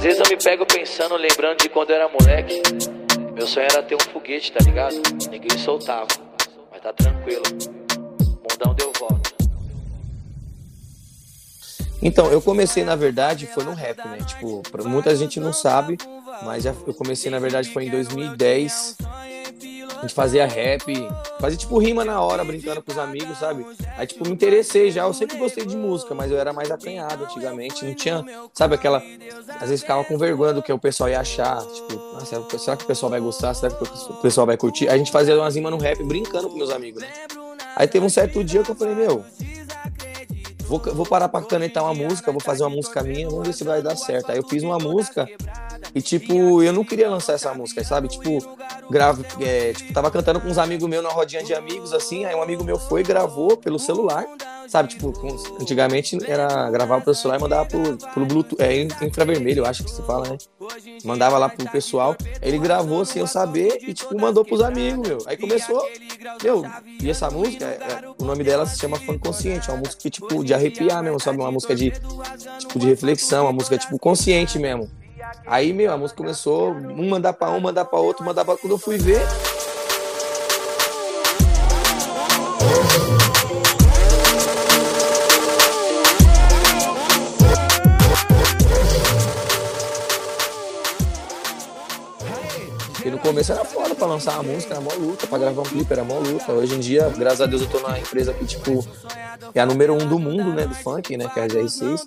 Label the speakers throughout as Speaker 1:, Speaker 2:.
Speaker 1: Às vezes eu me pego pensando, lembrando de quando eu era moleque. Meu sonho era ter um foguete, tá ligado? Ninguém soltava, mas tá tranquilo. Mundão deu volta.
Speaker 2: Então, eu comecei, na verdade, foi no rap, né? Tipo, muita gente não sabe, mas eu comecei, na verdade, foi em 2010. A gente fazia rap, fazia tipo rima na hora, brincando com os amigos, sabe? Aí, tipo, me interessei já. Eu sempre gostei de música, mas eu era mais acanhado antigamente. Não tinha, sabe, aquela. Às vezes ficava com vergonha do que o pessoal ia achar. Tipo, será que o pessoal vai gostar? Será que o pessoal vai curtir? Aí a gente fazia umas rimas no rap brincando com meus amigos, né? Aí teve um certo dia que eu falei, meu, vou, vou parar pra canetar uma música, vou fazer uma música minha, vamos ver se vai dar certo. Aí eu fiz uma música e, tipo, eu não queria lançar essa música, sabe? Tipo, gravo, é, tipo, tava cantando com uns amigos meus na rodinha de amigos, assim, aí um amigo meu foi e gravou pelo celular, sabe? Tipo, antigamente era gravar pelo celular e mandava pro, pelo Bluetooth, é infravermelho, acho que se fala, né? Mandava lá pro pessoal, ele gravou sem eu saber e, tipo, mandou pros amigos, meu. Aí começou, meu, e essa música, é, é, o nome dela se chama Fã Consciente, é uma música, tipo, de arrepiar mesmo, sabe? Uma música de, tipo, de reflexão, uma música, tipo, consciente mesmo. Aí, meu, a música começou, um mandar pra um, mandar pra outro, mandar pra quando eu fui ver. E no começo era foda pra lançar uma música, era mó luta, pra gravar um clipe era mó luta. Hoje em dia, graças a Deus, eu tô na empresa que, tipo, é a número um do mundo, né, do funk, né, que é a GR6.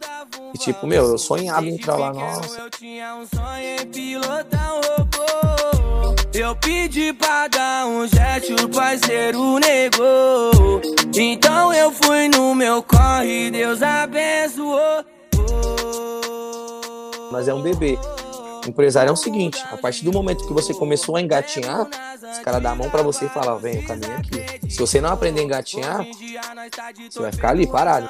Speaker 2: E tipo, meu, eu sonhava em entrar lá, nossa. Eu tinha um sonho em pilotar um
Speaker 3: robô. Eu pedi pra dar um jet, o parceiro negou. Então eu fui no meu corre, Deus abençoou.
Speaker 2: Mas é um bebê. Empresário é o seguinte, a partir do momento que você começou a engatinhar, os caras dão a mão para você e falam, vem, o caminho é aqui. Se você não aprender a engatinhar, você vai ficar ali parado.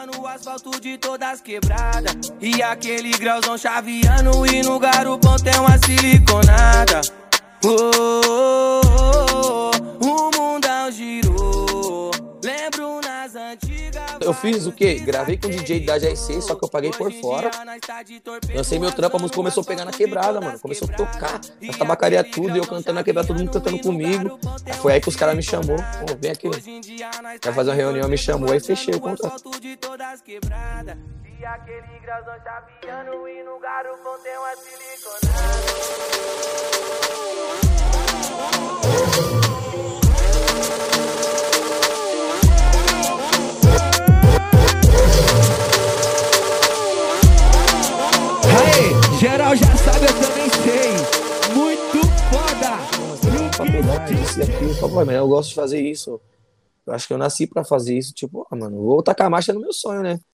Speaker 3: E aquele grauzão chaveando e no garupão tem uma siliconada.
Speaker 2: Eu fiz o quê? Gravei com o DJ da GRC, só que eu paguei por fora. Lancei meu trampo, a música começou a pegar na quebrada, mano. Começou a tocar, a tabacaria tudo, e eu cantando na quebrada, todo mundo cantando comigo. Aí foi aí que os caras me chamou. Pô, vem aqui. Vai fazer uma reunião, me chamou, aí fechei o contrato. Aquele grãozão chaveando e no tem uma siliconada.
Speaker 3: Sabe, eu também sei. Muito foda.
Speaker 2: Faculdade, isso e aquilo. mas eu gosto de fazer isso. Eu acho que eu nasci pra fazer isso. Tipo, ah, mano, vou tacar marcha no meu sonho, né?